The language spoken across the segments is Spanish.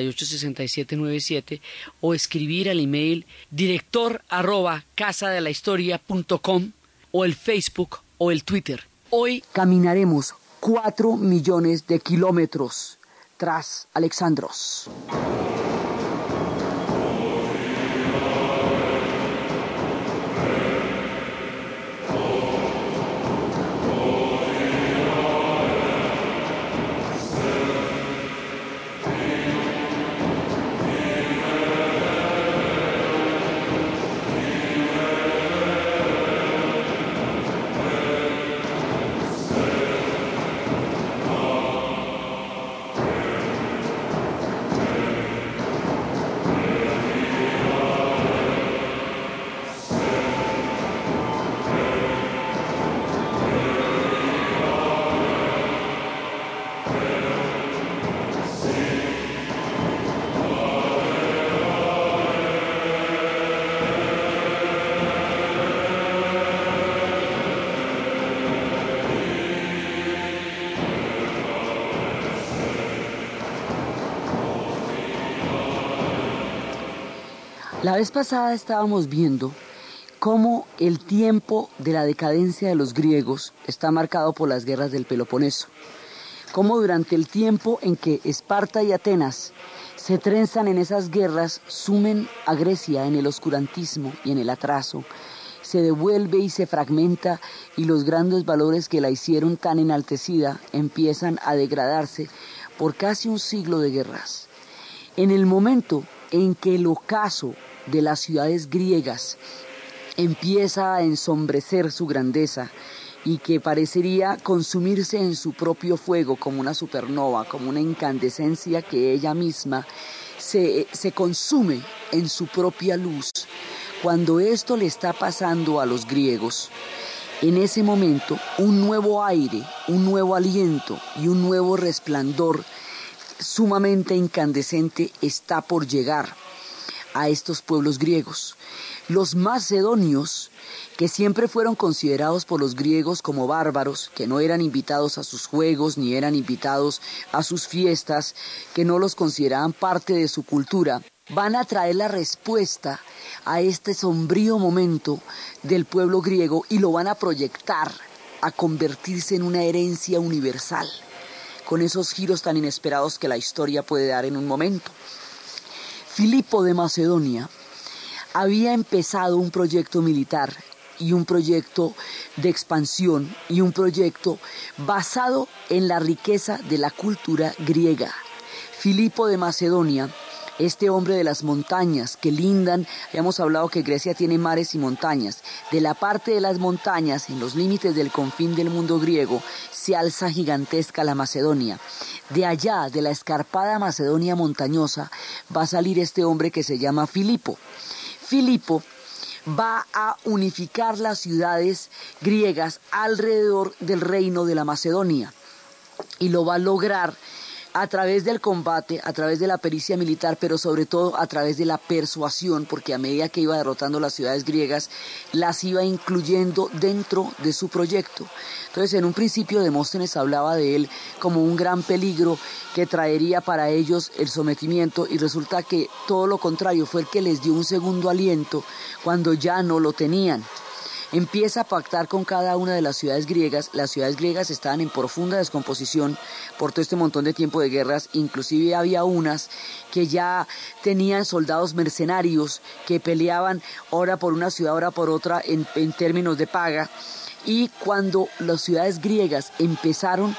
305-278-6797 o escribir al email director arroba casadelahistoria.com o el Facebook o el Twitter. Hoy caminaremos cuatro millones de kilómetros tras Alexandros. La vez pasada estábamos viendo cómo el tiempo de la decadencia de los griegos está marcado por las guerras del Peloponeso. Cómo durante el tiempo en que Esparta y Atenas se trenzan en esas guerras, sumen a Grecia en el oscurantismo y en el atraso, se devuelve y se fragmenta y los grandes valores que la hicieron tan enaltecida empiezan a degradarse por casi un siglo de guerras. En el momento en que el ocaso de las ciudades griegas empieza a ensombrecer su grandeza y que parecería consumirse en su propio fuego como una supernova, como una incandescencia que ella misma se, se consume en su propia luz. Cuando esto le está pasando a los griegos, en ese momento un nuevo aire, un nuevo aliento y un nuevo resplandor sumamente incandescente está por llegar a estos pueblos griegos. Los macedonios, que siempre fueron considerados por los griegos como bárbaros, que no eran invitados a sus juegos ni eran invitados a sus fiestas, que no los consideraban parte de su cultura, van a traer la respuesta a este sombrío momento del pueblo griego y lo van a proyectar a convertirse en una herencia universal, con esos giros tan inesperados que la historia puede dar en un momento. Filipo de Macedonia había empezado un proyecto militar y un proyecto de expansión y un proyecto basado en la riqueza de la cultura griega. Filipo de Macedonia este hombre de las montañas que lindan, habíamos hablado que Grecia tiene mares y montañas, de la parte de las montañas, en los límites del confín del mundo griego, se alza gigantesca la Macedonia. De allá, de la escarpada Macedonia montañosa, va a salir este hombre que se llama Filipo. Filipo va a unificar las ciudades griegas alrededor del reino de la Macedonia y lo va a lograr a través del combate, a través de la pericia militar, pero sobre todo a través de la persuasión, porque a medida que iba derrotando las ciudades griegas, las iba incluyendo dentro de su proyecto. Entonces, en un principio Demóstenes hablaba de él como un gran peligro que traería para ellos el sometimiento y resulta que todo lo contrario fue el que les dio un segundo aliento cuando ya no lo tenían empieza a pactar con cada una de las ciudades griegas. Las ciudades griegas estaban en profunda descomposición por todo este montón de tiempo de guerras, inclusive había unas que ya tenían soldados mercenarios que peleaban ahora por una ciudad, ahora por otra en, en términos de paga. Y cuando las ciudades griegas empezaron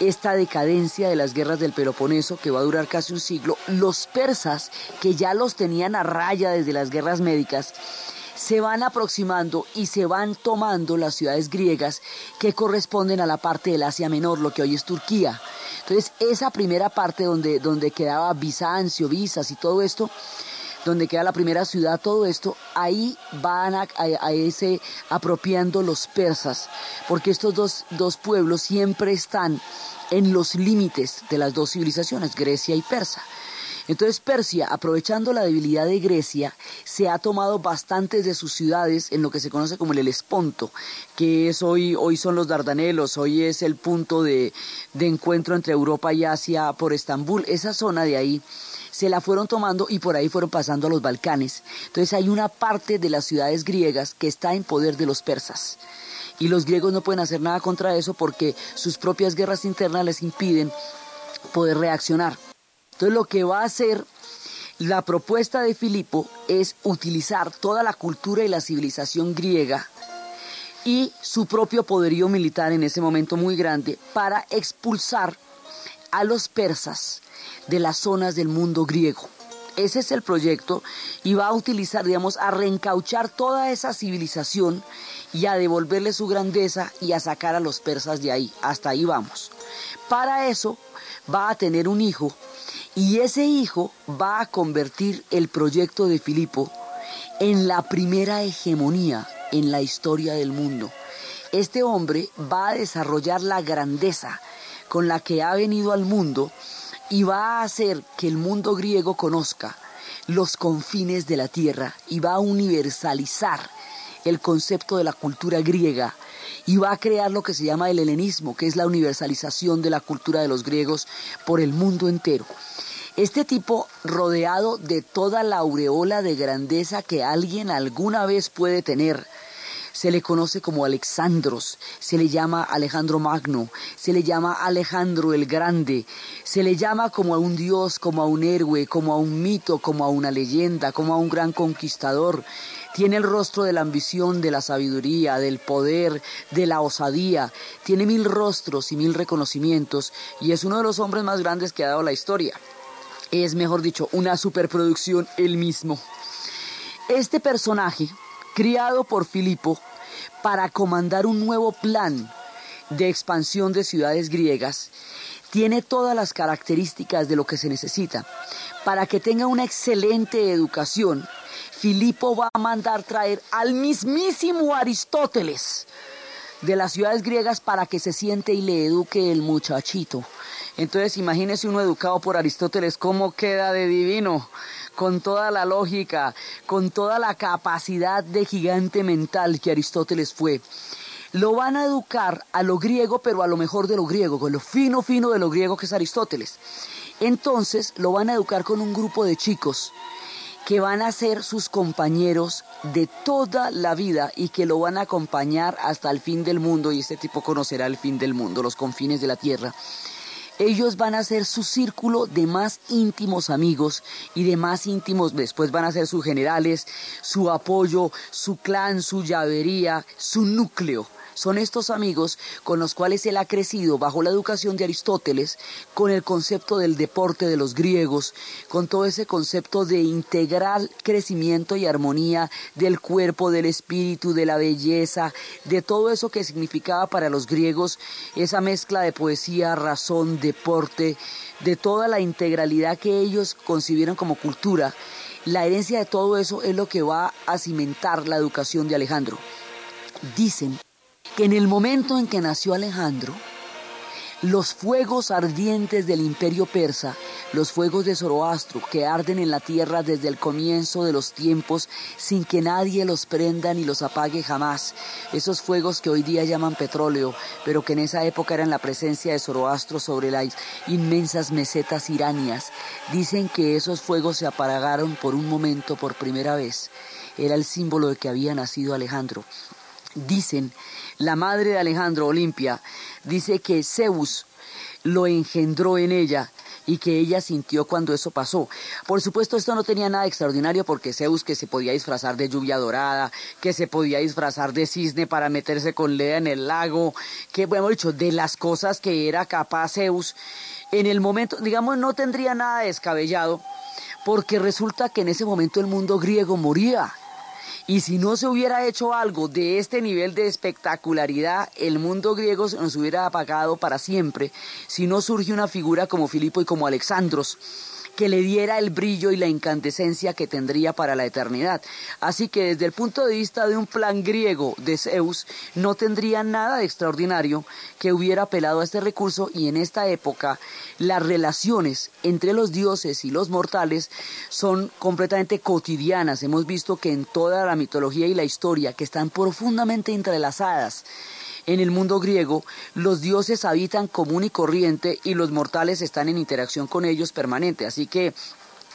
esta decadencia de las guerras del Peloponeso, que va a durar casi un siglo, los persas, que ya los tenían a raya desde las guerras médicas, se van aproximando y se van tomando las ciudades griegas que corresponden a la parte del Asia Menor, lo que hoy es Turquía. Entonces, esa primera parte donde, donde quedaba Bizancio, Visas y todo esto, donde queda la primera ciudad, todo esto, ahí van a, a, apropiando los persas, porque estos dos, dos pueblos siempre están en los límites de las dos civilizaciones, Grecia y Persa. Entonces Persia, aprovechando la debilidad de Grecia, se ha tomado bastantes de sus ciudades en lo que se conoce como el Helesponto, que es hoy, hoy son los Dardanelos, hoy es el punto de, de encuentro entre Europa y Asia por Estambul. Esa zona de ahí se la fueron tomando y por ahí fueron pasando a los Balcanes. Entonces hay una parte de las ciudades griegas que está en poder de los persas. Y los griegos no pueden hacer nada contra eso porque sus propias guerras internas les impiden poder reaccionar. Entonces lo que va a hacer la propuesta de Filipo es utilizar toda la cultura y la civilización griega y su propio poderío militar en ese momento muy grande para expulsar a los persas de las zonas del mundo griego. Ese es el proyecto y va a utilizar, digamos, a reencauchar toda esa civilización y a devolverle su grandeza y a sacar a los persas de ahí. Hasta ahí vamos. Para eso va a tener un hijo y ese hijo va a convertir el proyecto de Filipo en la primera hegemonía en la historia del mundo. Este hombre va a desarrollar la grandeza con la que ha venido al mundo y va a hacer que el mundo griego conozca los confines de la tierra y va a universalizar el concepto de la cultura griega y va a crear lo que se llama el helenismo, que es la universalización de la cultura de los griegos por el mundo entero. Este tipo, rodeado de toda la aureola de grandeza que alguien alguna vez puede tener, se le conoce como Alexandros, se le llama Alejandro Magno, se le llama Alejandro el Grande, se le llama como a un dios, como a un héroe, como a un mito, como a una leyenda, como a un gran conquistador. Tiene el rostro de la ambición, de la sabiduría, del poder, de la osadía. Tiene mil rostros y mil reconocimientos y es uno de los hombres más grandes que ha dado la historia. Es, mejor dicho, una superproducción él mismo. Este personaje criado por Filipo para comandar un nuevo plan de expansión de ciudades griegas, tiene todas las características de lo que se necesita. Para que tenga una excelente educación, Filipo va a mandar traer al mismísimo Aristóteles de las ciudades griegas para que se siente y le eduque el muchachito. Entonces imagínese uno educado por Aristóteles, cómo queda de divino con toda la lógica, con toda la capacidad de gigante mental que Aristóteles fue. Lo van a educar a lo griego, pero a lo mejor de lo griego, con lo fino, fino de lo griego que es Aristóteles. Entonces lo van a educar con un grupo de chicos que van a ser sus compañeros de toda la vida y que lo van a acompañar hasta el fin del mundo y este tipo conocerá el fin del mundo, los confines de la tierra ellos van a ser su círculo de más íntimos amigos y de más íntimos, después van a ser sus generales, su apoyo, su clan, su llavería, su núcleo. Son estos amigos con los cuales él ha crecido bajo la educación de Aristóteles, con el concepto del deporte de los griegos, con todo ese concepto de integral crecimiento y armonía del cuerpo, del espíritu, de la belleza, de todo eso que significaba para los griegos esa mezcla de poesía, razón, deporte, de toda la integralidad que ellos concibieron como cultura. La herencia de todo eso es lo que va a cimentar la educación de Alejandro. Dicen que en el momento en que nació Alejandro, los fuegos ardientes del imperio persa, los fuegos de Zoroastro que arden en la tierra desde el comienzo de los tiempos sin que nadie los prenda ni los apague jamás, esos fuegos que hoy día llaman petróleo, pero que en esa época eran la presencia de Zoroastro sobre las inmensas mesetas iranias, dicen que esos fuegos se apagaron por un momento por primera vez. Era el símbolo de que había nacido Alejandro. Dicen la madre de Alejandro, Olimpia, dice que Zeus lo engendró en ella y que ella sintió cuando eso pasó. Por supuesto, esto no tenía nada extraordinario porque Zeus que se podía disfrazar de lluvia dorada, que se podía disfrazar de cisne para meterse con Lea en el lago, que, bueno, dicho, de las cosas que era capaz Zeus, en el momento, digamos, no tendría nada descabellado porque resulta que en ese momento el mundo griego moría y si no se hubiera hecho algo de este nivel de espectacularidad, el mundo griego nos hubiera apagado para siempre, si no surge una figura como Filipo y como Alexandros que le diera el brillo y la incandescencia que tendría para la eternidad. Así que desde el punto de vista de un plan griego de Zeus, no tendría nada de extraordinario que hubiera apelado a este recurso y en esta época las relaciones entre los dioses y los mortales son completamente cotidianas. Hemos visto que en toda la mitología y la historia, que están profundamente entrelazadas, en el mundo griego, los dioses habitan común y corriente y los mortales están en interacción con ellos permanente. Así que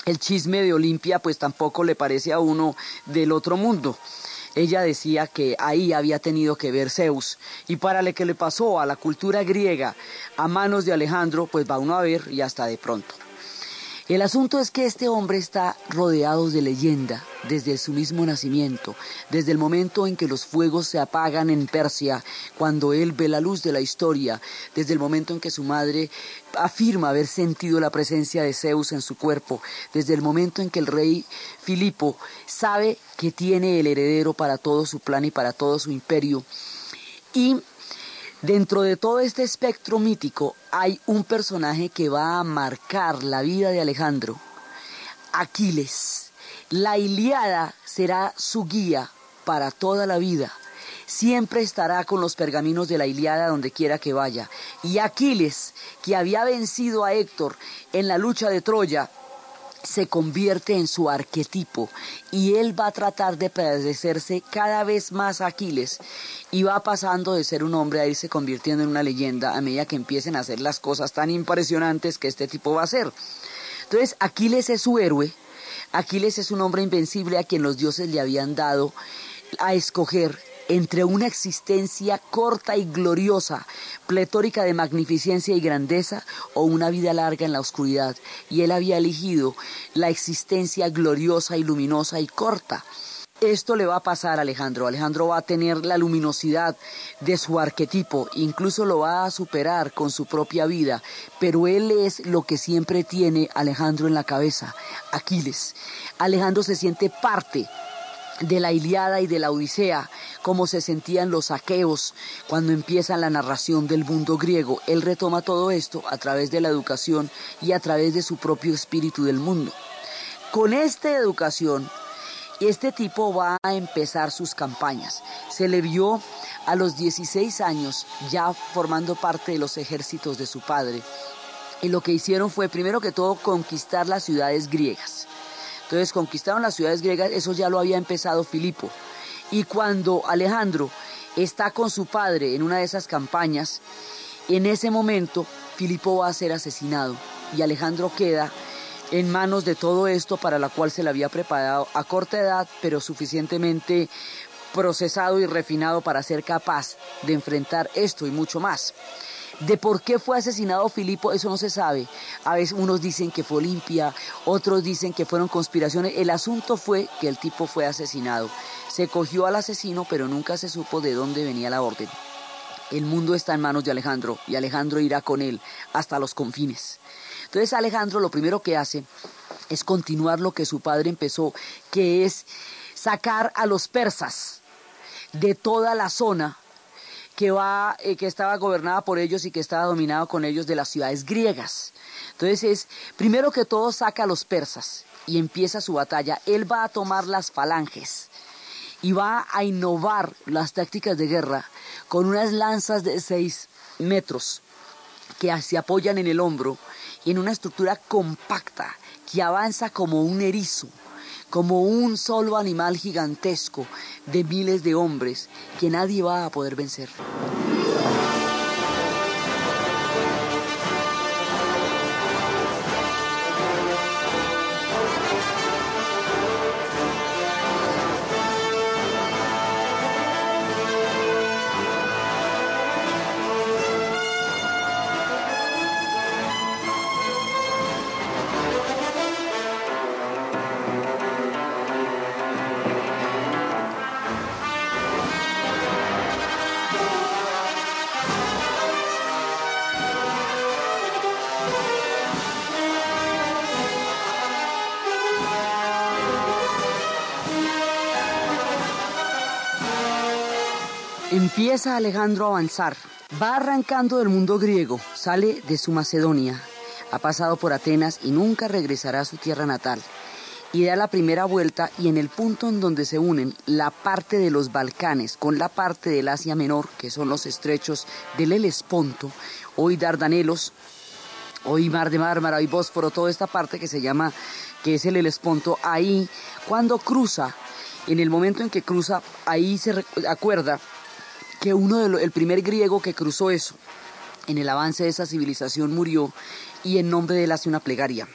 el chisme de Olimpia pues tampoco le parece a uno del otro mundo. Ella decía que ahí había tenido que ver Zeus y para lo que le pasó a la cultura griega a manos de Alejandro pues va uno a ver y hasta de pronto. El asunto es que este hombre está rodeado de leyenda desde su mismo nacimiento, desde el momento en que los fuegos se apagan en Persia, cuando él ve la luz de la historia, desde el momento en que su madre afirma haber sentido la presencia de Zeus en su cuerpo, desde el momento en que el rey Filipo sabe que tiene el heredero para todo su plan y para todo su imperio, y Dentro de todo este espectro mítico hay un personaje que va a marcar la vida de Alejandro, Aquiles. La Iliada será su guía para toda la vida. Siempre estará con los pergaminos de la Iliada donde quiera que vaya. Y Aquiles, que había vencido a Héctor en la lucha de Troya, se convierte en su arquetipo y él va a tratar de padecerse cada vez más a Aquiles y va pasando de ser un hombre a irse convirtiendo en una leyenda a medida que empiecen a hacer las cosas tan impresionantes que este tipo va a hacer. Entonces Aquiles es su héroe, Aquiles es un hombre invencible a quien los dioses le habían dado a escoger entre una existencia corta y gloriosa, pletórica de magnificencia y grandeza, o una vida larga en la oscuridad. Y él había elegido la existencia gloriosa y luminosa y corta. Esto le va a pasar a Alejandro. Alejandro va a tener la luminosidad de su arquetipo, incluso lo va a superar con su propia vida, pero él es lo que siempre tiene Alejandro en la cabeza, Aquiles. Alejandro se siente parte de la Iliada y de la Odisea, como se sentían los aqueos cuando empieza la narración del mundo griego. Él retoma todo esto a través de la educación y a través de su propio espíritu del mundo. Con esta educación, este tipo va a empezar sus campañas. Se le vio a los 16 años ya formando parte de los ejércitos de su padre. Y lo que hicieron fue, primero que todo, conquistar las ciudades griegas. Entonces conquistaron las ciudades griegas, eso ya lo había empezado Filipo. Y cuando Alejandro está con su padre en una de esas campañas, en ese momento Filipo va a ser asesinado y Alejandro queda en manos de todo esto para la cual se le había preparado a corta edad, pero suficientemente procesado y refinado para ser capaz de enfrentar esto y mucho más. De por qué fue asesinado Filipo, eso no se sabe. A veces unos dicen que fue Olimpia, otros dicen que fueron conspiraciones. El asunto fue que el tipo fue asesinado. Se cogió al asesino, pero nunca se supo de dónde venía la orden. El mundo está en manos de Alejandro y Alejandro irá con él hasta los confines. Entonces Alejandro lo primero que hace es continuar lo que su padre empezó, que es sacar a los persas de toda la zona eh, que estaba gobernada por ellos y que estaba dominado con ellos de las ciudades griegas. Entonces es, primero que todo saca a los persas y empieza su batalla. Él va a tomar las falanges y va a innovar las tácticas de guerra con unas lanzas de seis metros que se apoyan en el hombro y en una estructura compacta que avanza como un erizo como un solo animal gigantesco de miles de hombres que nadie va a poder vencer. Empieza Alejandro a avanzar, va arrancando del mundo griego, sale de su Macedonia, ha pasado por Atenas y nunca regresará a su tierra natal. Y da la primera vuelta y en el punto en donde se unen la parte de los Balcanes con la parte del Asia Menor, que son los estrechos del Helesponto, hoy Dardanelos, hoy Mar de Mármara, hoy Bósforo, toda esta parte que se llama, que es el Helesponto, ahí cuando cruza, en el momento en que cruza, ahí se acuerda que uno de el primer griego que cruzó eso en el avance de esa civilización murió y en nombre de él hace una plegaria.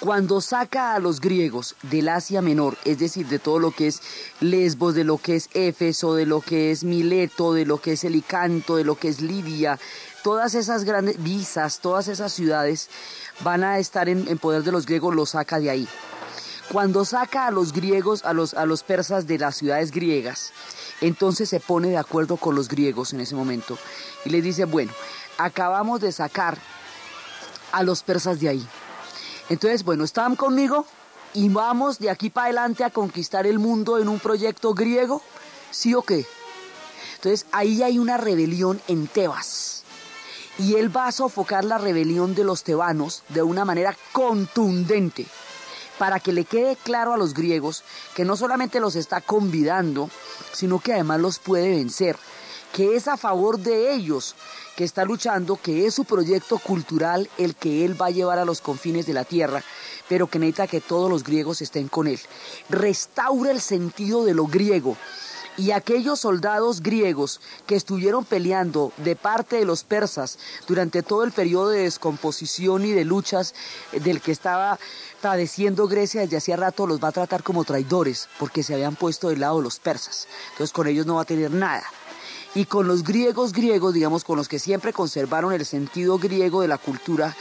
Cuando saca a los griegos del Asia Menor, es decir, de todo lo que es Lesbos, de lo que es Éfeso, de lo que es Mileto, de lo que es Helicanto, de lo que es Libia, todas esas grandes visas, todas esas ciudades van a estar en, poder de los griegos, los saca de ahí. Cuando saca a los griegos, a los, a los persas de las ciudades griegas, entonces se pone de acuerdo con los griegos en ese momento y le dice, bueno, acabamos de sacar a los persas de ahí. Entonces, bueno, están conmigo y vamos de aquí para adelante a conquistar el mundo en un proyecto griego, ¿sí o qué? Entonces, ahí hay una rebelión en Tebas. Y él va a sofocar la rebelión de los tebanos de una manera contundente para que le quede claro a los griegos que no solamente los está convidando, sino que además los puede vencer, que es a favor de ellos que está luchando, que es su proyecto cultural el que él va a llevar a los confines de la tierra, pero que necesita que todos los griegos estén con él. Restaura el sentido de lo griego. Y aquellos soldados griegos que estuvieron peleando de parte de los persas durante todo el periodo de descomposición y de luchas del que estaba padeciendo Grecia desde hacía rato, los va a tratar como traidores porque se habían puesto del lado de los persas. Entonces con ellos no va a tener nada y con los griegos griegos, digamos, con los que siempre conservaron el sentido griego de la cultura,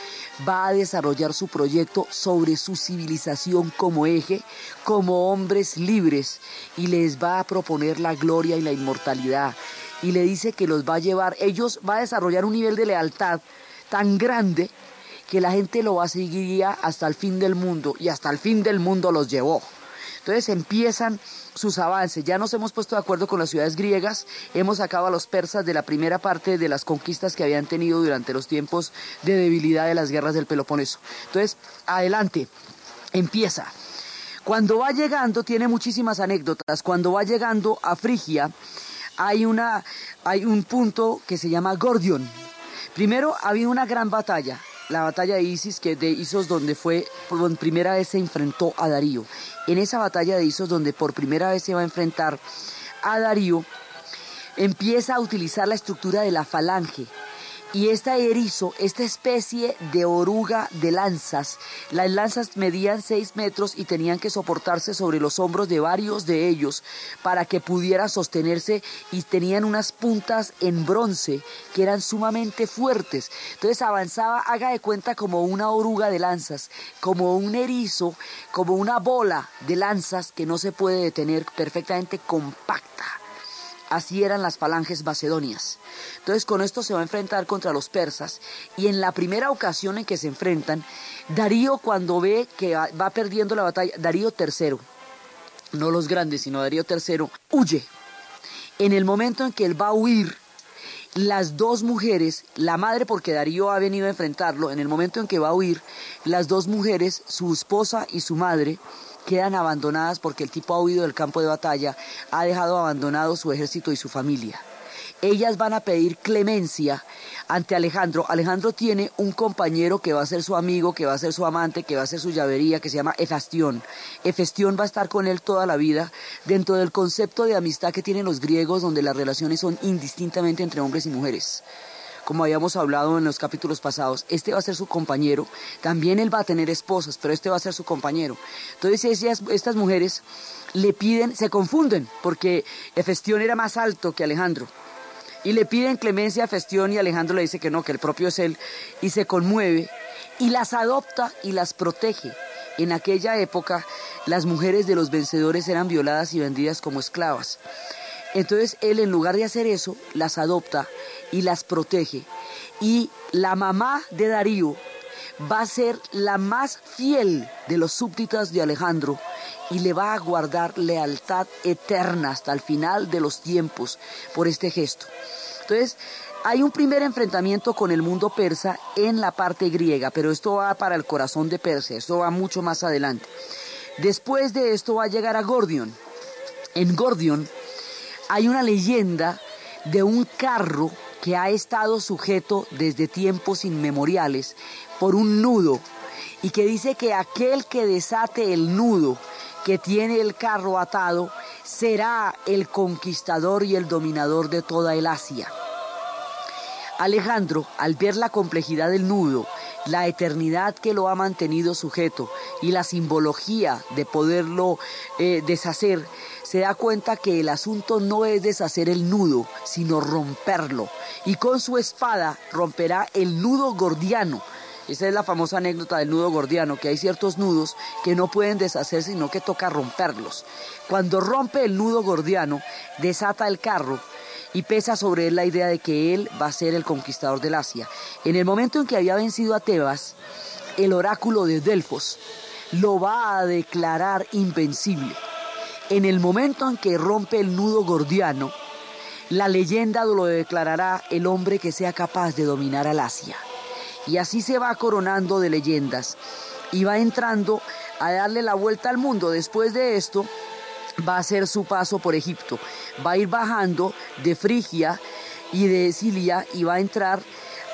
va a desarrollar su proyecto sobre su civilización como eje, como hombres libres, y les va a proponer la gloria y la inmortalidad. Y le dice que los va a llevar, ellos va a desarrollar un nivel de lealtad tan grande que la gente lo va a seguir hasta el fin del mundo, y hasta el fin del mundo los llevó. Entonces empiezan sus avances. Ya nos hemos puesto de acuerdo con las ciudades griegas, hemos sacado a los persas de la primera parte de las conquistas que habían tenido durante los tiempos de debilidad de las guerras del Peloponeso. Entonces, adelante, empieza. Cuando va llegando, tiene muchísimas anécdotas, cuando va llegando a Frigia, hay, una, hay un punto que se llama Gordion. Primero, ha habido una gran batalla, la batalla de Isis, que de Isos donde fue, por primera vez se enfrentó a Darío. En esa batalla de Isos donde por primera vez se va a enfrentar a Darío, empieza a utilizar la estructura de la falange, y este erizo, esta especie de oruga de lanzas, las lanzas medían 6 metros y tenían que soportarse sobre los hombros de varios de ellos para que pudiera sostenerse y tenían unas puntas en bronce que eran sumamente fuertes. Entonces avanzaba, haga de cuenta como una oruga de lanzas, como un erizo, como una bola de lanzas que no se puede detener perfectamente compacta. Así eran las falanges macedonias. Entonces con esto se va a enfrentar contra los persas y en la primera ocasión en que se enfrentan, Darío cuando ve que va perdiendo la batalla, Darío III, no los grandes, sino Darío III, huye. En el momento en que él va a huir, las dos mujeres, la madre porque Darío ha venido a enfrentarlo, en el momento en que va a huir, las dos mujeres, su esposa y su madre, quedan abandonadas porque el tipo ha huido del campo de batalla, ha dejado abandonado su ejército y su familia. Ellas van a pedir clemencia ante Alejandro. Alejandro tiene un compañero que va a ser su amigo, que va a ser su amante, que va a ser su llavería, que se llama Efestión. Efestión va a estar con él toda la vida dentro del concepto de amistad que tienen los griegos, donde las relaciones son indistintamente entre hombres y mujeres como habíamos hablado en los capítulos pasados, este va a ser su compañero, también él va a tener esposas, pero este va a ser su compañero. Entonces estas mujeres le piden, se confunden, porque Efestión era más alto que Alejandro, y le piden clemencia a Festión y Alejandro le dice que no, que el propio es él, y se conmueve, y las adopta y las protege. En aquella época las mujeres de los vencedores eran violadas y vendidas como esclavas. Entonces él en lugar de hacer eso, las adopta y las protege. Y la mamá de Darío va a ser la más fiel de los súbditos de Alejandro y le va a guardar lealtad eterna hasta el final de los tiempos por este gesto. Entonces, hay un primer enfrentamiento con el mundo persa en la parte griega, pero esto va para el corazón de Persia, esto va mucho más adelante. Después de esto va a llegar a Gordion. En Gordion hay una leyenda de un carro que ha estado sujeto desde tiempos inmemoriales por un nudo y que dice que aquel que desate el nudo que tiene el carro atado será el conquistador y el dominador de toda el Asia. Alejandro, al ver la complejidad del nudo, la eternidad que lo ha mantenido sujeto y la simbología de poderlo eh, deshacer, se da cuenta que el asunto no es deshacer el nudo, sino romperlo. Y con su espada romperá el nudo gordiano. Esa es la famosa anécdota del nudo gordiano, que hay ciertos nudos que no pueden deshacer, sino que toca romperlos. Cuando rompe el nudo gordiano, desata el carro y pesa sobre él la idea de que él va a ser el conquistador del Asia. En el momento en que había vencido a Tebas, el oráculo de Delfos lo va a declarar invencible. En el momento en que rompe el nudo gordiano, la leyenda lo declarará el hombre que sea capaz de dominar al Asia. Y así se va coronando de leyendas y va entrando a darle la vuelta al mundo. Después de esto, va a ser su paso por Egipto. Va a ir bajando de Frigia y de Silia y va a entrar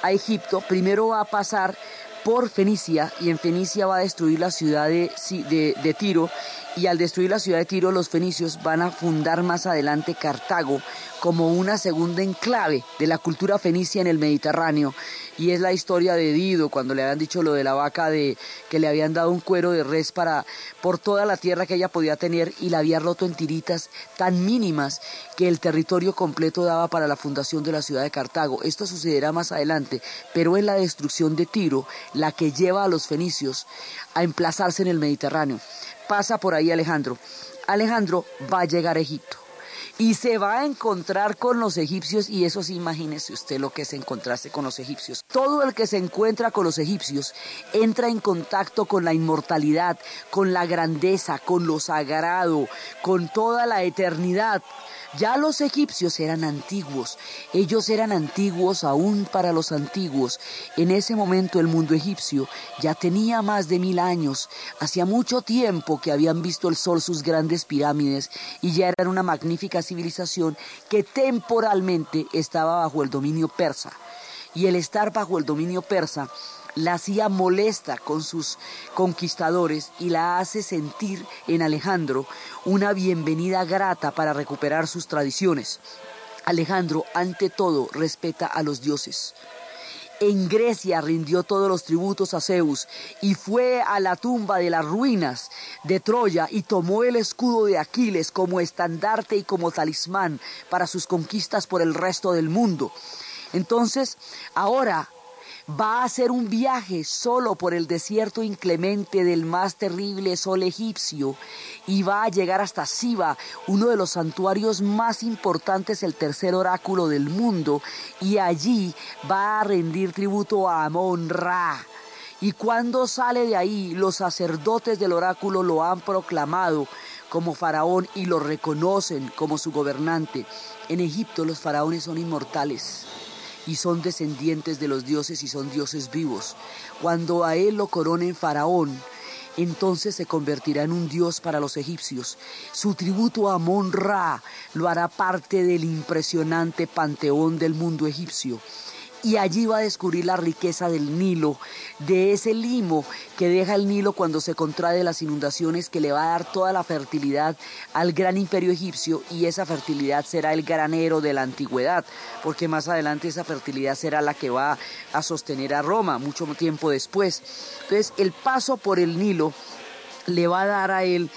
a Egipto. Primero va a pasar por Fenicia y en Fenicia va a destruir la ciudad de, Tiro y al destruir la ciudad de Tiro los fenicios van a fundar más adelante Cartago como una segunda enclave de la cultura fenicia en el Mediterráneo y es la historia de Dido cuando le habían dicho lo de la vaca de que le habían dado un cuero de res para por toda la tierra que ella podía tener y la había roto en tiritas tan mínimas que el territorio completo daba para la fundación de la ciudad de Cartago. Esto sucederá más adelante, pero es la destrucción de Tiro la que lleva a los fenicios a emplazarse en el Mediterráneo. Pasa por ahí Alejandro. Alejandro va a llegar a Egipto y se va a encontrar con los egipcios y eso sí, imagínese usted lo que es encontrarse con los egipcios. Todo el que se encuentra con los egipcios entra en contacto con la inmortalidad, con la grandeza, con lo sagrado, con toda la eternidad. Ya los egipcios eran antiguos, ellos eran antiguos aún para los antiguos. En ese momento el mundo egipcio ya tenía más de mil años, hacía mucho tiempo que habían visto el sol sus grandes pirámides y ya eran una magnífica civilización que temporalmente estaba bajo el dominio persa. Y el estar bajo el dominio persa la hacía molesta con sus conquistadores y la hace sentir en Alejandro una bienvenida grata para recuperar sus tradiciones. Alejandro, ante todo, respeta a los dioses. En Grecia rindió todos los tributos a Zeus y fue a la tumba de las ruinas de Troya y tomó el escudo de Aquiles como estandarte y como talismán para sus conquistas por el resto del mundo. Entonces, ahora va a hacer un viaje solo por el desierto inclemente del más terrible sol egipcio y va a llegar hasta Siba, uno de los santuarios más importantes, el tercer oráculo del mundo, y allí va a rendir tributo a Amon Ra. Y cuando sale de ahí, los sacerdotes del oráculo lo han proclamado como faraón y lo reconocen como su gobernante. En Egipto los faraones son inmortales y son descendientes de los dioses y son dioses vivos. Cuando a él lo coronen faraón, entonces se convertirá en un dios para los egipcios. Su tributo a Amon-Ra lo hará parte del impresionante panteón del mundo egipcio y allí va a descubrir la riqueza del Nilo, de ese limo que deja el Nilo cuando se contrae las inundaciones, que le va a dar toda la fertilidad al gran imperio egipcio y esa fertilidad será el granero de la antigüedad, porque más adelante esa fertilidad será la que va a sostener a Roma mucho tiempo después. Entonces el paso por el Nilo le va a dar a él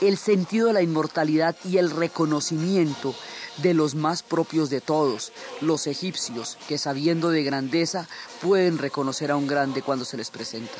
el sentido de la inmortalidad y el reconocimiento de los más propios de todos, los egipcios, que sabiendo de grandeza pueden reconocer a un grande cuando se les presenta.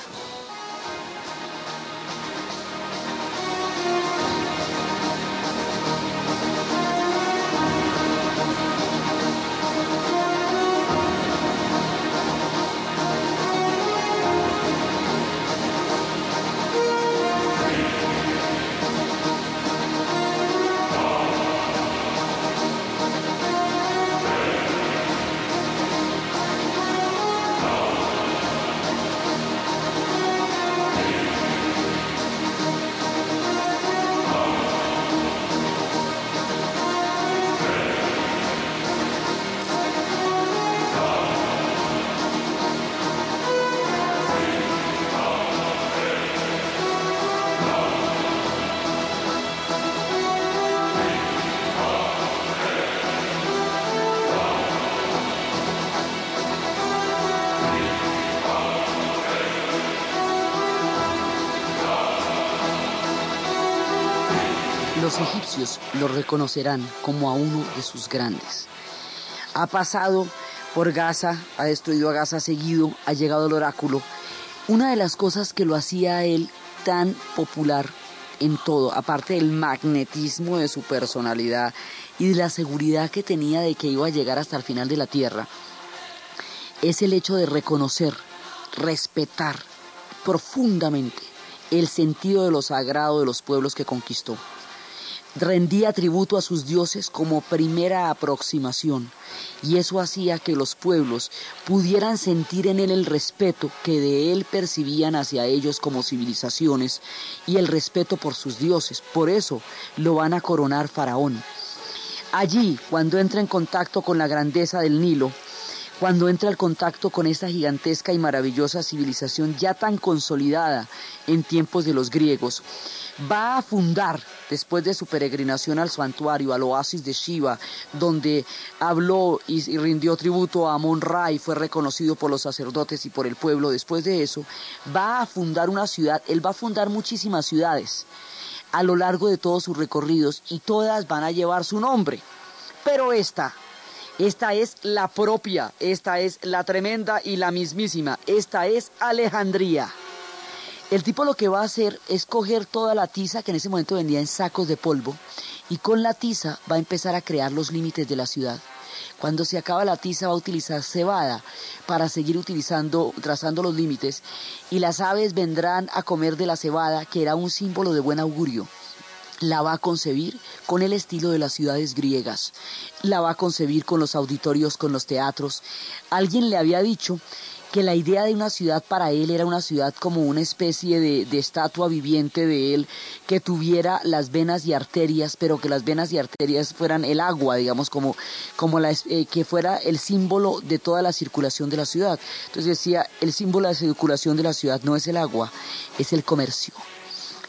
Lo reconocerán como a uno de sus grandes. Ha pasado por Gaza, ha destruido a Gaza seguido, ha llegado al oráculo. Una de las cosas que lo hacía él tan popular en todo, aparte del magnetismo de su personalidad y de la seguridad que tenía de que iba a llegar hasta el final de la tierra, es el hecho de reconocer, respetar profundamente el sentido de lo sagrado de los pueblos que conquistó. Rendía tributo a sus dioses como primera aproximación y eso hacía que los pueblos pudieran sentir en él el respeto que de él percibían hacia ellos como civilizaciones y el respeto por sus dioses. Por eso lo van a coronar faraón. Allí, cuando entra en contacto con la grandeza del Nilo, cuando entra al contacto con esta gigantesca y maravillosa civilización ya tan consolidada en tiempos de los griegos, va a fundar, después de su peregrinación al santuario, al oasis de Shiva, donde habló y, rindió tributo a Amon-Ra y fue reconocido por los sacerdotes y por el pueblo, después de eso, va a fundar una ciudad, él va a fundar muchísimas ciudades a lo largo de todos sus recorridos y todas van a llevar su nombre. Pero esta, esta es la propia, esta es la tremenda y la mismísima, esta es Alejandría. El tipo lo que va a hacer es coger toda la tiza que en ese momento vendía en sacos de polvo y con la tiza va a empezar a crear los límites de la ciudad. Cuando se acaba la tiza va a utilizar cebada para seguir utilizando, trazando los límites y las aves vendrán a comer de la cebada que era un símbolo de buen augurio la va a concebir con el estilo de las ciudades griegas, la va a concebir con los auditorios, con los teatros. Alguien le había dicho que la idea de una ciudad para él era una ciudad como una especie de, estatua viviente de él, que tuviera las venas y arterias, pero que las venas y arterias fueran el agua, digamos, como, como la, eh, que fuera el símbolo de toda la circulación de la ciudad. Entonces decía, el símbolo de la circulación de la ciudad no es el agua, es el comercio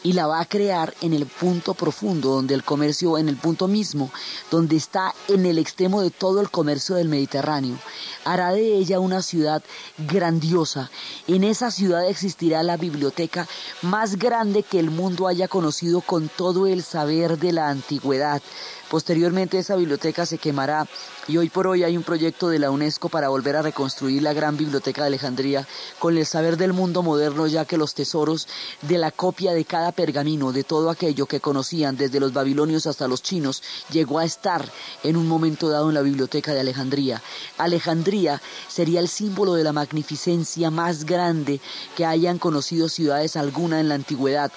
y la va a crear en el punto profundo, donde el comercio, en el punto mismo, donde está en el extremo de todo el comercio del Mediterráneo. Hará de ella una ciudad grandiosa. En esa ciudad existirá la biblioteca más grande que el mundo haya conocido con todo el saber de la antigüedad. Posteriormente esa biblioteca se quemará y hoy por hoy hay un proyecto de la UNESCO para volver a reconstruir la gran biblioteca de Alejandría con el saber del mundo moderno ya que los tesoros de la copia de cada pergamino, de todo aquello que conocían desde los babilonios hasta los chinos, llegó a estar en un momento dado en la biblioteca de Alejandría. Alejandría sería el símbolo de la magnificencia más grande que hayan conocido ciudades alguna en la antigüedad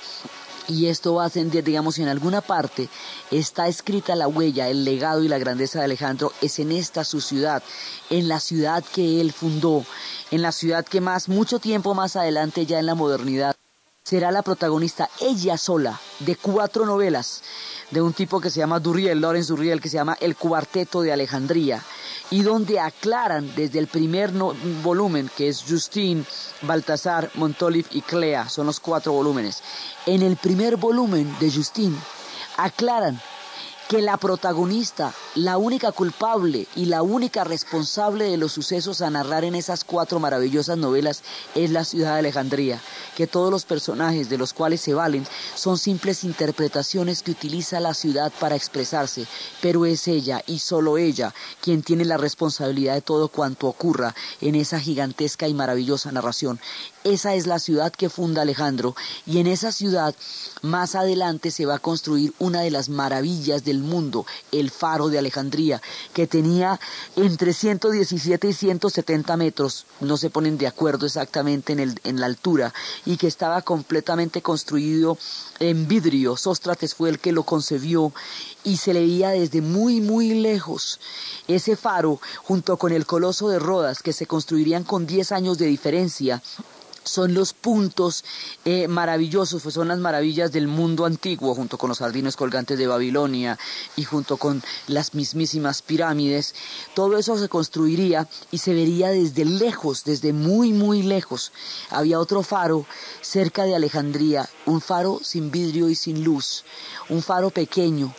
y esto va a ascender, digamos, en alguna parte está escrita la huella, el legado y la grandeza de Alejandro, es en esta su ciudad, en la ciudad que él fundó, en la ciudad que más, mucho tiempo más adelante, ya en la modernidad, será la protagonista ella sola de cuatro novelas de un tipo que se llama Durriel, Lawrence Durriel, que se llama El Cuarteto de Alejandría y donde aclaran desde el primer volumen, que es Justine, Baltasar, Montolive y Clea, son los cuatro volúmenes. En el primer volumen de Justine aclaran que la protagonista, la única culpable y la única responsable de los sucesos a narrar en esas cuatro maravillosas novelas es la ciudad de Alejandría, que todos los personajes de los cuales se valen son simples interpretaciones que utiliza la ciudad para expresarse, pero es ella y solo ella quien tiene la responsabilidad de todo cuanto ocurra en esa gigantesca y maravillosa narración. Esa es la ciudad que funda Alejandro y en esa ciudad más adelante se va a construir una de las maravillas del mundo, el faro de Alejandría, que tenía entre 117 y 170 metros, no se ponen de acuerdo exactamente en, el, en la altura, y que estaba completamente construido en vidrio. Sóstrates fue el que lo concebió y se leía desde muy, muy lejos. Ese faro, junto con el coloso de Rodas, que se construirían con 10 años de diferencia, son los puntos eh, maravillosos, pues son las maravillas del mundo antiguo, junto con los jardines colgantes de Babilonia y junto con las mismísimas pirámides. Todo eso se construiría y se vería desde lejos, desde muy, muy lejos. Había otro faro cerca de Alejandría, un faro sin vidrio y sin luz, un faro pequeño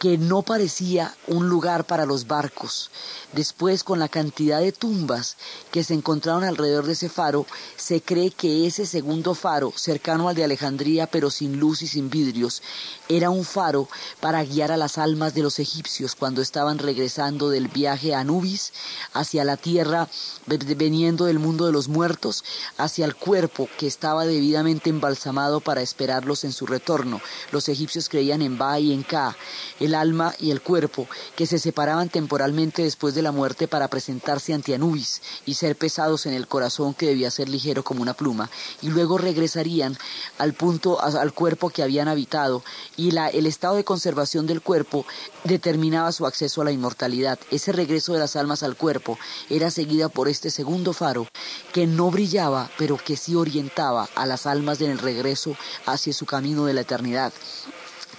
que no parecía un lugar para los barcos. Después, con la cantidad de tumbas que se encontraron alrededor de ese faro, se cree que ese segundo faro, cercano al de Alejandría, pero sin luz y sin vidrios, era un faro para guiar a las almas de los egipcios cuando estaban regresando del viaje a Anubis hacia la tierra, veniendo del mundo de los muertos, hacia el cuerpo que estaba debidamente embalsamado para esperarlos en su retorno. Los egipcios creían en Ba y en Ka, el alma y el cuerpo, que se separaban temporalmente después de la muerte para presentarse ante Anubis y ser pesados en el corazón que debía ser ligero como una pluma, y luego regresarían al punto, al cuerpo que habían habitado, y el estado de conservación del cuerpo determinaba su acceso a la inmortalidad. Ese regreso de las almas al cuerpo era seguida por este segundo faro que no brillaba, pero que sí orientaba a las almas en el regreso hacia su camino de la eternidad.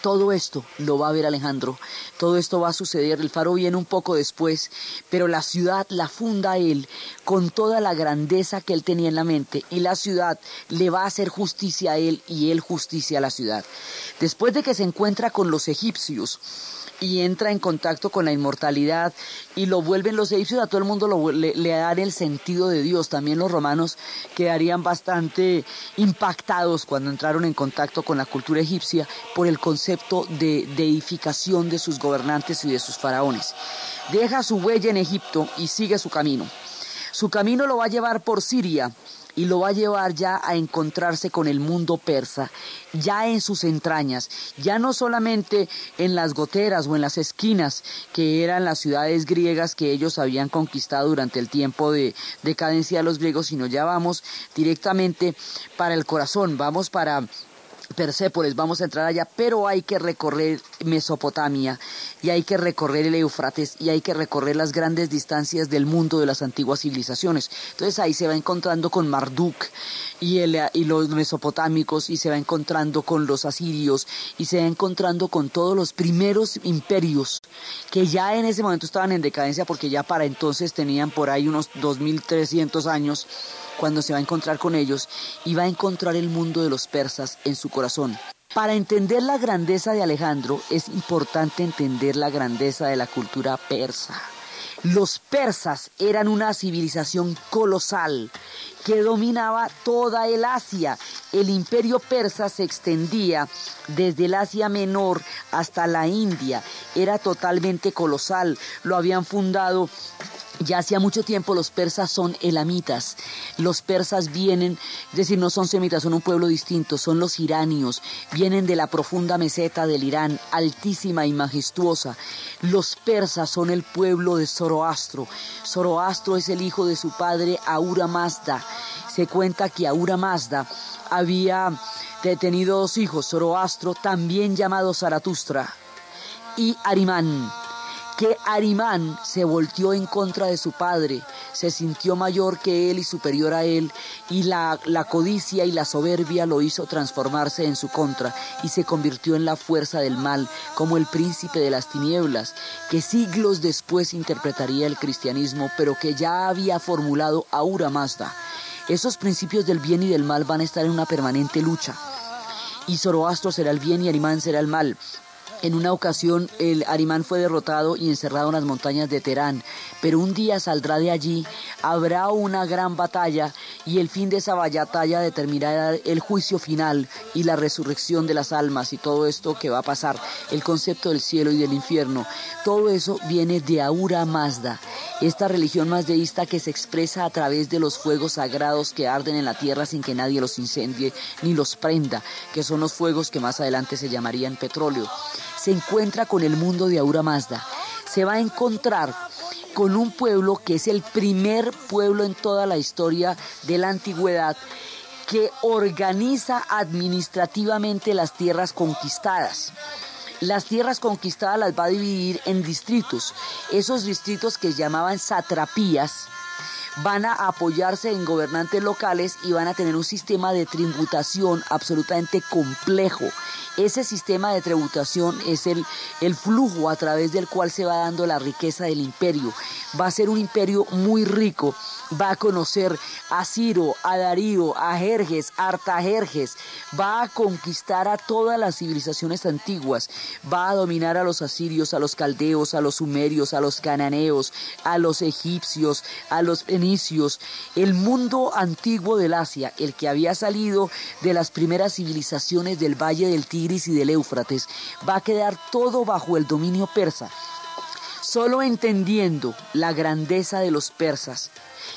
Todo esto lo va a ver Alejandro, todo esto va a suceder, el faro viene un poco después, pero la ciudad la funda él con toda la grandeza que él tenía en la mente. Y la ciudad le va a hacer justicia a él y él justicia a la ciudad. Después de que se encuentra con los egipcios, y entra en contacto con la inmortalidad y lo vuelven los egipcios a todo el mundo le, le, dan el sentido de Dios. También los romanos quedarían bastante impactados cuando entraron en contacto con la cultura egipcia por el concepto de deificación de sus gobernantes y de sus faraones. Deja su huella en Egipto y sigue su camino. Su camino lo va a llevar por Siria, y lo va a llevar ya a encontrarse con el mundo persa, ya en sus entrañas, ya no solamente en las goteras o en las esquinas que eran las ciudades griegas que ellos habían conquistado durante el tiempo de decadencia de los griegos, sino ya vamos directamente para el corazón, vamos para Persépolis, vamos a entrar allá, pero hay que recorrer Mesopotamia y hay que recorrer el Eufrates y hay que recorrer las grandes distancias del mundo de las antiguas civilizaciones. Entonces ahí se va encontrando con Marduk y, y los mesopotámicos y se va encontrando con los asirios y se va encontrando con todos los primeros imperios que ya en ese momento estaban en decadencia porque ya para entonces tenían por ahí unos 2300 años cuando se va a encontrar con ellos y va a encontrar el mundo de los persas en su corazón. Para entender la grandeza de Alejandro es importante entender la grandeza de la cultura persa. Los persas eran una civilización colosal que dominaba toda el Asia. El imperio persa se extendía desde el Asia Menor hasta la India. Era totalmente colosal. Lo habían fundado ya hacía mucho tiempo los persas son elamitas. Los persas vienen, es decir, no son semitas, son un pueblo distinto, son los iranios, vienen de la profunda meseta del Irán, altísima y majestuosa. Los persas son el pueblo de Zoroastro. Zoroastro es el hijo de su padre Aura Mazda. Se cuenta que Aura Mazda había tenido dos hijos, Zoroastro, también llamado Zaratustra, y Arimán que Arimán se volteó en contra de su padre, se sintió mayor que él y superior a él, y la, la, codicia y la soberbia lo hizo transformarse en su contra, y se convirtió en la fuerza del mal, como el príncipe de las tinieblas, que siglos después interpretaría el cristianismo, pero que ya había formulado Aura Mazda. Esos principios del bien y del mal van a estar en una permanente lucha. Y Zoroastro será el bien y Arimán será el mal. En una ocasión el Arimán fue derrotado y encerrado en las montañas de Terán, pero un día saldrá de allí, habrá una gran batalla y el fin de esa batalla determinará el juicio final y la resurrección de las almas y todo esto que va a pasar, el concepto del cielo y del infierno. Todo eso viene de Aura Mazda, esta religión mazdeísta que se expresa a través de los fuegos sagrados que arden en la tierra sin que nadie los incendie ni los prenda, que son los fuegos que más adelante se llamarían petróleo se encuentra con el mundo de Aura Mazda. Se va a encontrar con un pueblo que es el primer pueblo en toda la historia de la antigüedad que organiza administrativamente las tierras conquistadas. Las tierras conquistadas las va a dividir en distritos. Esos distritos que llamaban satrapías van a apoyarse en gobernantes locales y van a tener un sistema de tributación absolutamente complejo. Ese sistema de tributación es el, el flujo a través del cual se va dando la riqueza del imperio. Va a ser un imperio muy rico. Va a conocer a Ciro, a Darío, a Jerjes, a Artajerjes, va a conquistar a todas las civilizaciones antiguas, va a dominar a los asirios, a los caldeos, a los sumerios, a los cananeos, a los egipcios, a los fenicios, el mundo antiguo del Asia, el que había salido de las primeras civilizaciones del Valle del Y del Éufrates, va a quedar todo bajo el dominio persa. Solo entendiendo la grandeza de los persas,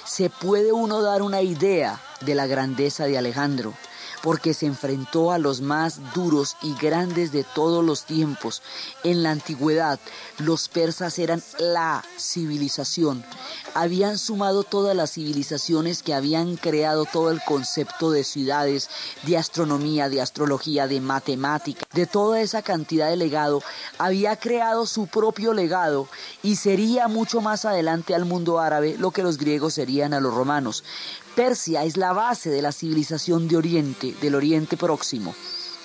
se puede uno dar una idea de la grandeza de Alejandro porque se enfrentó a los más duros y grandes de todos los tiempos. En la antigüedad, los persas eran la civilización. Habían sumado todas las civilizaciones que habían creado todo el concepto de ciudades, de astronomía, de astrología, de matemática, de toda esa cantidad de legado. Había creado su propio legado y sería mucho más adelante al mundo árabe lo que los griegos serían a los romanos. Persia es la base de la civilización de Oriente, del Oriente Próximo.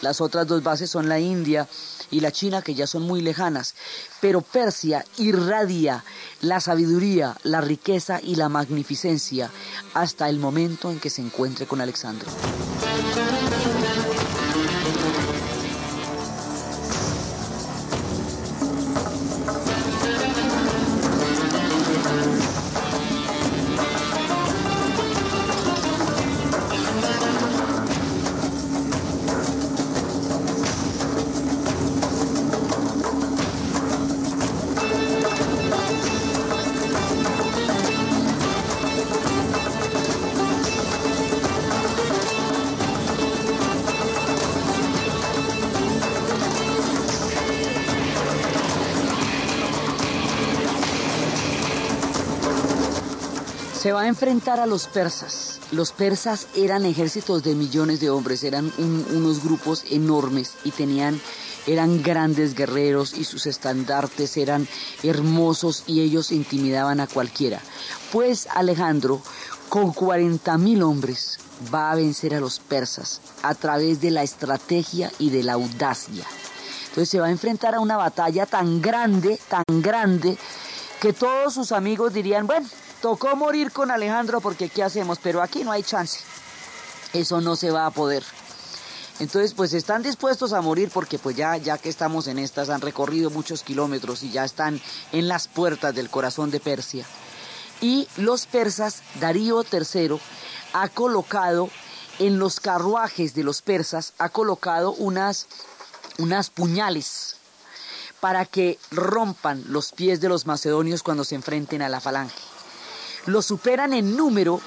Las otras dos bases son la India y la China, que ya son muy lejanas. Pero Persia irradia la sabiduría, la riqueza y la magnificencia hasta el momento en que se encuentre con Alexandro. Se va a enfrentar a los persas. Los persas eran ejércitos de millones de hombres, eran unos grupos enormes y tenían, eran grandes guerreros y sus estandartes eran hermosos y ellos intimidaban a cualquiera. Pues Alejandro, con 40 mil hombres, va a vencer a los persas a través de la estrategia y de la audacia. Entonces se va a enfrentar a una batalla tan grande, tan grande, que todos sus amigos dirían, bueno, Tocó morir con Alejandro porque ¿qué hacemos? Pero aquí no hay chance. Eso no se va a poder. Entonces, pues están dispuestos a morir porque pues ya, ya que estamos en estas, han recorrido muchos kilómetros y ya están en las puertas del corazón de Persia. Y los persas, Darío III, ha colocado en los carruajes de los persas, ha colocado unas, unas puñales para que rompan los pies de los macedonios cuando se enfrenten a la falange lo superan en número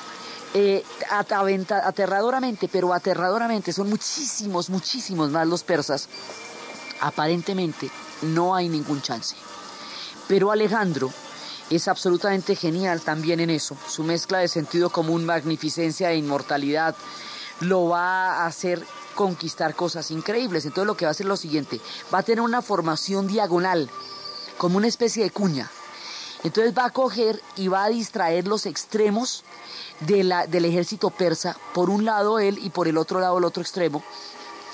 eh, aterradoramente, pero aterradoramente, son muchísimos, muchísimos más los persas. Aparentemente no hay ningún chance. Pero Alejandro es absolutamente genial también en eso. Su mezcla de sentido común, magnificencia e inmortalidad lo va a hacer conquistar cosas increíbles. Entonces lo que va a hacer es lo siguiente, va a tener una formación diagonal, como una especie de cuña entonces va a coger y va a distraer los extremos del ejército persa, por un lado él y por el otro lado el otro extremo,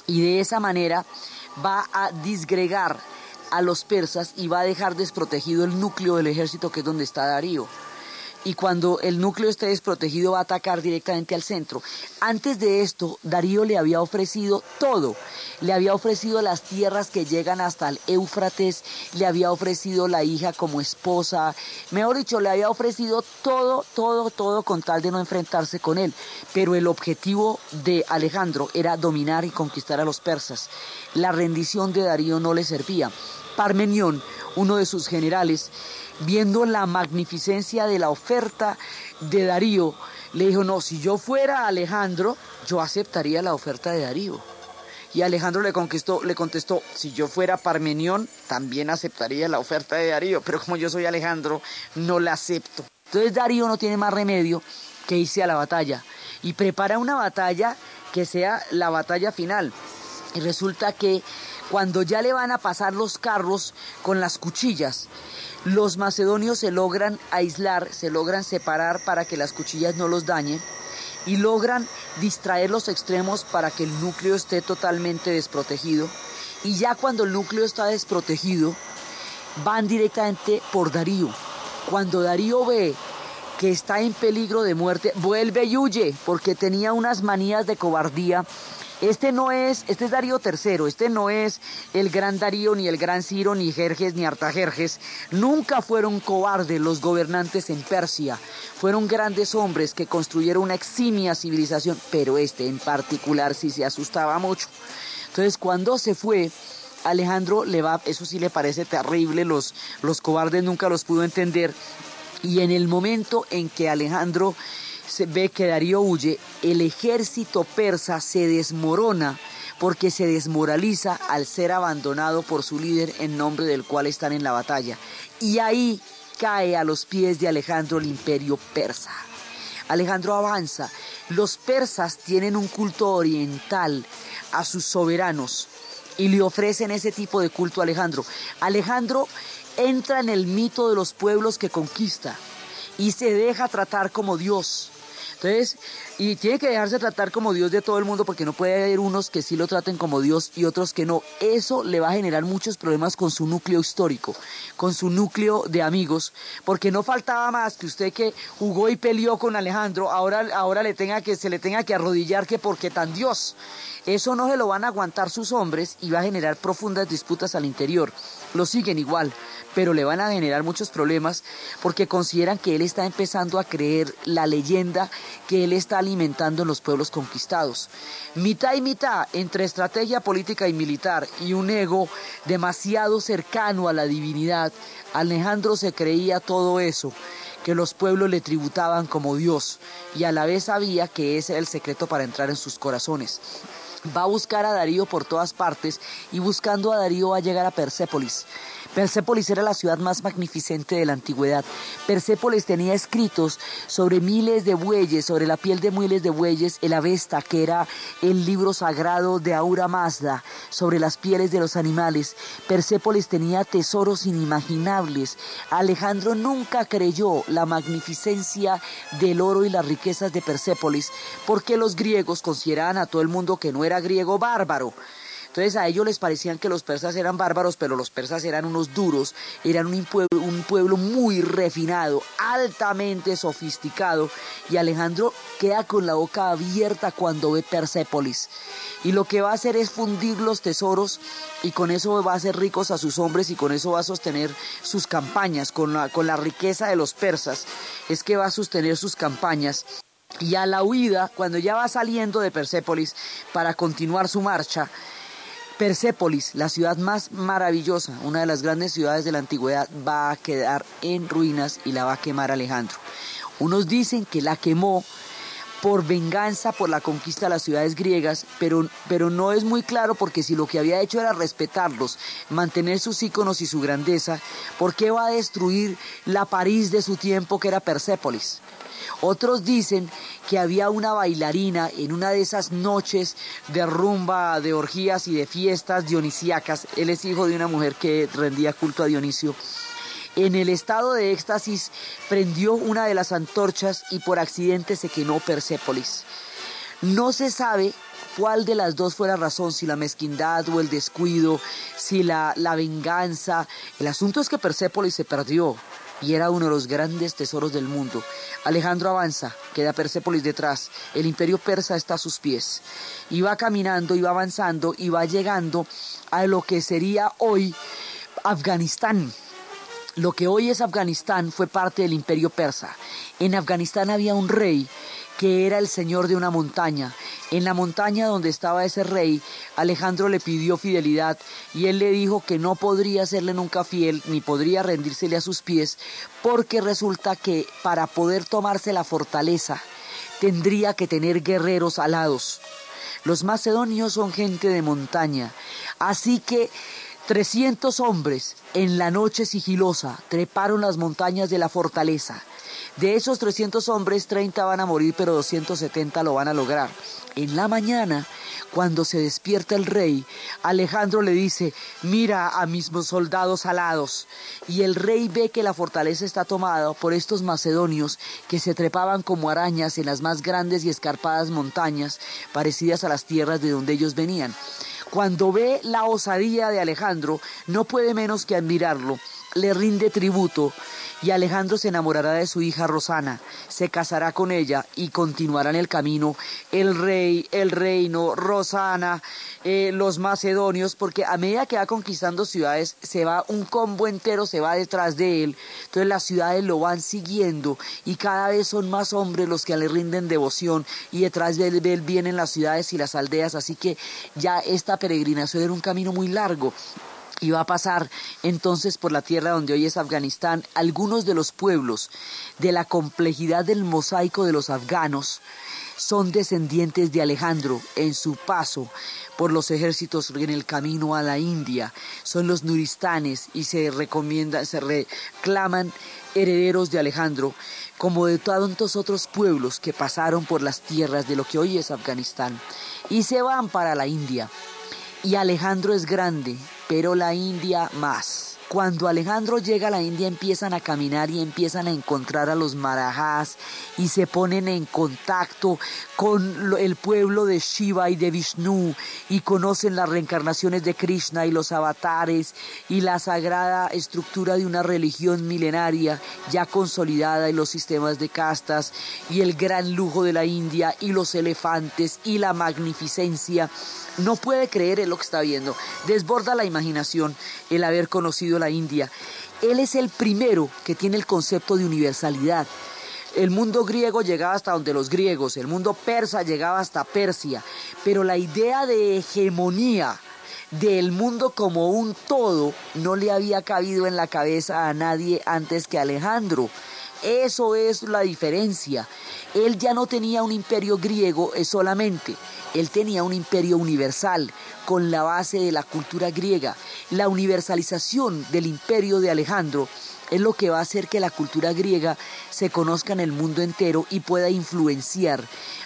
y de esa manera va a disgregar a los persas y va a dejar desprotegido el núcleo del ejército que es donde está Darío y cuando el núcleo esté desprotegido va a atacar directamente al centro. Antes de esto, Darío le había ofrecido todo. Le había ofrecido las tierras que llegan hasta el Éufrates, le había ofrecido la hija como esposa, mejor dicho, le había ofrecido todo, todo, todo con tal de no enfrentarse con él. Pero el objetivo de Alejandro era dominar y conquistar a los persas. La rendición de Darío no le servía. Parmenión, uno de sus generales, viendo la magnificencia de la oferta de Darío, le dijo, no, si yo fuera Alejandro, yo aceptaría la oferta de Darío. Y Alejandro le, conquistó, le contestó, si yo fuera Parmenión, también aceptaría la oferta de Darío, pero como yo soy Alejandro, no la acepto. Entonces Darío no tiene más remedio que irse a la batalla y prepara una batalla que sea la batalla final. Y resulta que cuando ya le van a pasar los carros con las cuchillas, los macedonios se logran aislar, se logran separar para que las cuchillas no los dañen y logran distraer los extremos para que el núcleo esté totalmente desprotegido. Y ya cuando el núcleo está desprotegido, van directamente por Darío. Cuando Darío ve que está en peligro de muerte, vuelve y huye, porque tenía unas manías de cobardía este no es, este es Darío III, este no es el gran Darío, ni el gran Ciro, ni Jerjes, ni Artajerjes. Nunca fueron cobardes los gobernantes en Persia. Fueron grandes hombres que construyeron una eximia civilización, pero este en particular sí se asustaba mucho. Entonces cuando se fue, Alejandro le eso sí le parece terrible, los, los cobardes nunca los pudo entender. Y en el momento en que Alejandro se ve que Darío huye, el ejército persa se desmorona porque se desmoraliza al ser abandonado por su líder en nombre del cual están en la batalla. Y ahí cae a los pies de Alejandro el imperio persa. Alejandro avanza. Los persas tienen un culto oriental a sus soberanos y le ofrecen ese tipo de culto a Alejandro. Alejandro entra en el mito de los pueblos que conquista y se deja tratar como Dios. Entonces, y tiene que dejarse tratar como Dios de todo el mundo porque no puede haber unos que sí lo traten como Dios y otros que no. Eso le va a generar muchos problemas con su núcleo histórico, con su núcleo de amigos, porque no faltaba más que usted que jugó y peleó con Alejandro, ahora, ahora le tenga que, se le tenga que arrodillar que porque tan Dios. Eso no se lo van a aguantar sus hombres y va a generar profundas disputas al interior. Lo siguen igual pero le van a generar muchos problemas porque consideran que él está empezando a creer la leyenda que él está alimentando en los pueblos conquistados. Mitad y mitad entre estrategia política y militar y un ego demasiado cercano a la divinidad, Alejandro se creía todo eso que los pueblos le tributaban como Dios y a la vez sabía que ese era el secreto para entrar en sus corazones va a buscar a Darío por todas partes y buscando a Darío va a llegar a Persépolis. Persépolis era la ciudad más magnificente de la antigüedad. Persépolis tenía escritos sobre miles de bueyes, sobre la piel de miles de bueyes, el Avesta, que era el libro sagrado de Aura Mazda, sobre las pieles de los animales. Persépolis tenía tesoros inimaginables. Alejandro nunca creyó la magnificencia del oro y las riquezas de Persépolis, porque los griegos consideraban a todo el mundo que no era griego bárbaro. Entonces a ellos les parecían que los persas eran bárbaros, pero los persas eran unos duros, eran un pueblo, muy refinado, altamente sofisticado, y Alejandro queda con la boca abierta cuando ve Persépolis. Y lo que va a hacer es fundir los tesoros y con eso va a hacer ricos a sus hombres y con eso va a sostener sus campañas, con la, con la riqueza de los persas, es que va a sostener sus campañas. Y a la huida, cuando ya va saliendo de Persépolis para continuar su marcha, Persépolis, la ciudad más maravillosa, una de las grandes ciudades de la antigüedad, va a quedar en ruinas y la va a quemar Alejandro. Unos dicen que la quemó por venganza por la conquista de las ciudades griegas, pero, pero no es muy claro porque si lo que había hecho era respetarlos, mantener sus íconos y su grandeza, ¿por qué va a destruir la París de su tiempo que era Persépolis? Otros dicen que había una bailarina en una de esas noches de rumba, de orgías y de fiestas dionisíacas. Él es hijo de una mujer que rendía culto a Dionisio. En el estado de éxtasis prendió una de las antorchas y por accidente se quemó Persépolis. No se sabe cuál de las dos fue la razón, si la mezquindad o el descuido, si la, la venganza. El asunto es que Persépolis se perdió y era uno de los grandes tesoros del mundo. Alejandro avanza, queda Persépolis detrás, el imperio persa está a sus pies. Y va caminando, y va avanzando, y va llegando a lo que sería hoy Afganistán. Lo que hoy es Afganistán fue parte del imperio persa. En Afganistán había un rey que era el señor de una montaña. En la montaña donde estaba ese rey, Alejandro le pidió fidelidad y él le dijo que no podría serle nunca fiel ni podría rendírsele a sus pies porque resulta que para poder tomarse la fortaleza tendría que tener guerreros alados. Los macedonios son gente de montaña, así que 300 hombres en la noche sigilosa treparon las montañas de la fortaleza. De esos 300 hombres, 30 van a morir, pero 270 lo van a lograr. En la mañana, Cuando se despierta el rey, Alejandro le dice, mira a mis soldados alados. Y el rey ve que la fortaleza está tomada por estos macedonios que se trepaban como arañas en las más grandes y escarpadas montañas parecidas a las tierras de donde ellos venían. Cuando ve la osadía de Alejandro, no puede menos que admirarlo, le rinde tributo y Alejandro se enamorará de su hija Rosana, se casará con ella y continuarán el camino el rey, el reino, Rosana, eh, los macedonios, porque a medida que va conquistando ciudades, se va un combo entero, se va detrás de él, entonces las ciudades lo van siguiendo y cada vez son más hombres los que le rinden devoción y detrás de él vienen las ciudades y las aldeas, así que ya esta peregrinación era un camino muy largo y va a pasar entonces por la tierra donde hoy es Afganistán. Algunos de los pueblos de la complejidad del mosaico de los afganos son descendientes de Alejandro en su paso por los ejércitos en el camino a la India. Son los nuristanes y se recomienda, se reclaman herederos de Alejandro, como de tantos otros pueblos que pasaron por las tierras de lo que hoy es Afganistán y se van para la India. Y Alejandro es grande, pero la India más. Cuando Alejandro llega a la India empiezan a caminar y empiezan a encontrar a los marajás y se ponen en contacto con el pueblo de Shiva y de Vishnu y conocen las reencarnaciones de Krishna y los avatares y la sagrada estructura de una religión milenaria ya consolidada y los sistemas de castas y el gran lujo de la India y los elefantes y la magnificencia no puede creer en lo que está viendo. Desborda la imaginación el haber conocido la India. Él es el primero que tiene el concepto de universalidad. El mundo griego llegaba hasta donde los griegos, el mundo persa llegaba hasta Persia, pero la idea de hegemonía del mundo como un todo no le había cabido en la cabeza a nadie antes que Alejandro. Eso es la diferencia. Él ya no tenía un imperio griego solamente, él tenía un imperio universal con la base de la cultura griega. La universalización del imperio de Alejandro es lo que va a hacer que la cultura griega se conozca en el mundo entero y pueda influenciar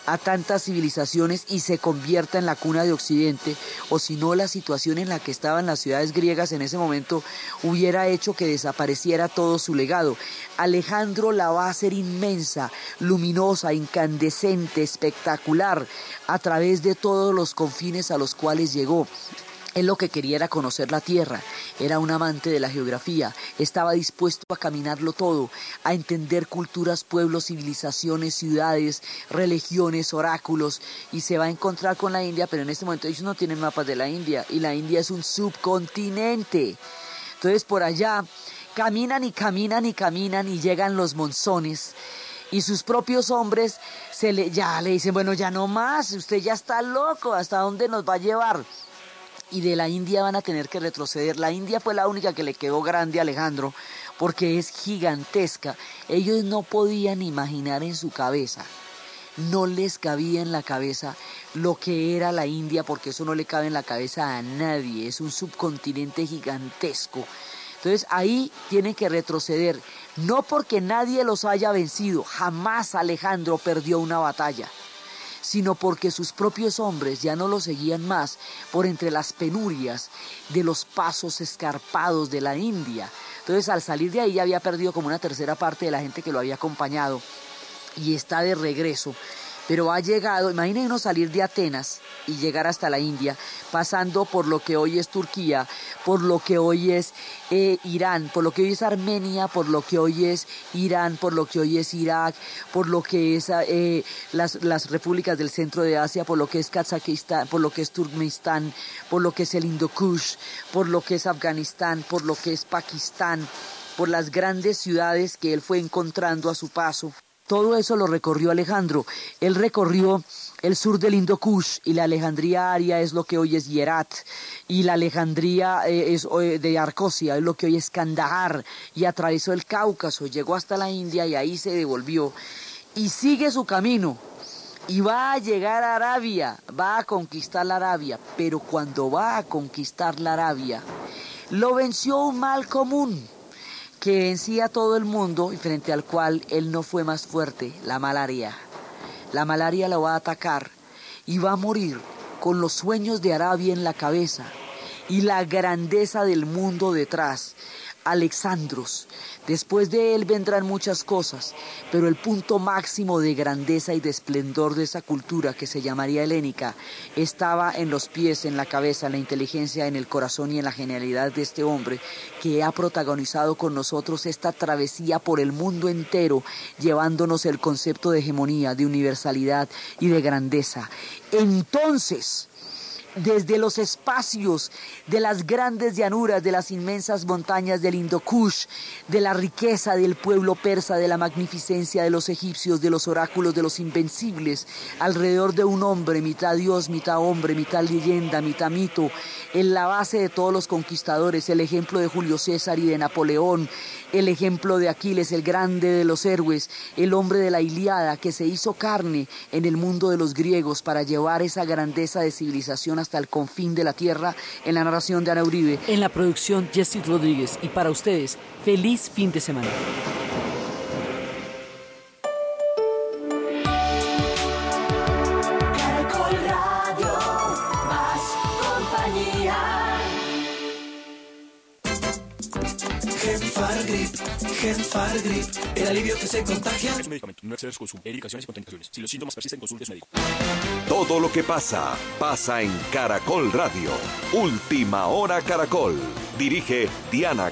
a tantas civilizaciones y se convierta en la cuna de Occidente, o si no la situación en la que estaban las ciudades griegas en ese momento hubiera hecho que desapareciera todo su legado. Alejandro la va a hacer inmensa, luminosa, incandescente, espectacular, a través de todos los confines a los cuales llegó. Él lo que quería era conocer la tierra, era un amante de la geografía, estaba dispuesto a caminarlo todo, a entender culturas, pueblos, civilizaciones, ciudades, religiones, oráculos, y se va a encontrar con la India, pero en este momento ellos no tienen mapas de la India, y la India es un subcontinente. Entonces por allá caminan y caminan y caminan y llegan los monzones y sus propios hombres se le, ya le dicen, bueno, ya no más, usted ya está loco, ¿hasta dónde nos va a llevar? Y de la India van a tener que retroceder. La India fue la única que le quedó grande a Alejandro porque es gigantesca. Ellos no podían imaginar en su cabeza, no les cabía en la cabeza lo que era la India porque eso no le cabe en la cabeza a nadie, es un subcontinente gigantesco. Entonces ahí tienen que retroceder, no porque nadie los haya vencido, jamás Alejandro perdió una batalla sino porque sus propios hombres ya no lo seguían más por entre las penurias de los pasos escarpados de la India. Entonces al salir de ahí ya había perdido como una tercera parte de la gente que lo había acompañado y está de regreso pero ha llegado, imagínense salir de Atenas y llegar hasta la India, pasando por lo que hoy es Turquía, por lo que hoy es eh, Irán, por lo que hoy es Armenia, por lo que hoy es Irán, por lo que hoy es Irak, por lo que es eh, las, las repúblicas del centro de Asia, por lo que es Kazajistán, por lo que es Turkmenistán, por lo que es el Hindukush, por lo que es Afganistán, por lo que es Pakistán, por las grandes ciudades que él fue encontrando a su paso. Todo eso lo recorrió Alejandro. Él recorrió el sur del Indo y la Alejandría Aria es lo que hoy es Yerat. Y la Alejandría eh, eh, de Arcosia es lo que hoy es Kandahar. Y atravesó el Cáucaso, llegó hasta la India y ahí se devolvió. Y sigue su camino. Y va a llegar a Arabia, va a conquistar la Arabia, pero cuando va a conquistar la Arabia lo venció un mal común que vencía a todo el mundo y frente al cual él no fue más fuerte, la malaria. La malaria lo va a atacar y va a morir con los sueños de Arabia en la cabeza y la grandeza del mundo detrás, Alexandros. Después de él vendrán muchas cosas, pero el punto máximo de grandeza y de esplendor de esa cultura que se llamaría helénica estaba en los pies, en la cabeza, en la inteligencia, en el corazón y en la genialidad de este hombre que ha protagonizado con nosotros esta travesía por el mundo entero, llevándonos el concepto de hegemonía, de universalidad y de grandeza. Entonces, desde los espacios de las grandes llanuras, de las inmensas montañas del Indokush, de la riqueza del pueblo persa, de la magnificencia de los egipcios, de los oráculos de los invencibles, alrededor de un hombre, mitad Dios, mitad hombre, mitad leyenda, mitad mito, en la base de todos los conquistadores, el ejemplo de Julio César y de Napoleón, el ejemplo de Aquiles, el grande de los héroes, el hombre de la Iliada que se hizo carne en el mundo de los griegos para llevar esa grandeza de civilización hasta el confín de la tierra en la narración de Ana Uribe. En la producción Jesse Rodríguez y para ustedes, feliz fin de semana. Genfargrip, el alivio que se contagia. Es medicamento, no exceder su consumo. Indicaciones y contraindicaciones. Si los síntomas persisten, consulte a su médico. Todo lo que pasa, pasa en Caracol Radio. Última hora Caracol. Dirige Diana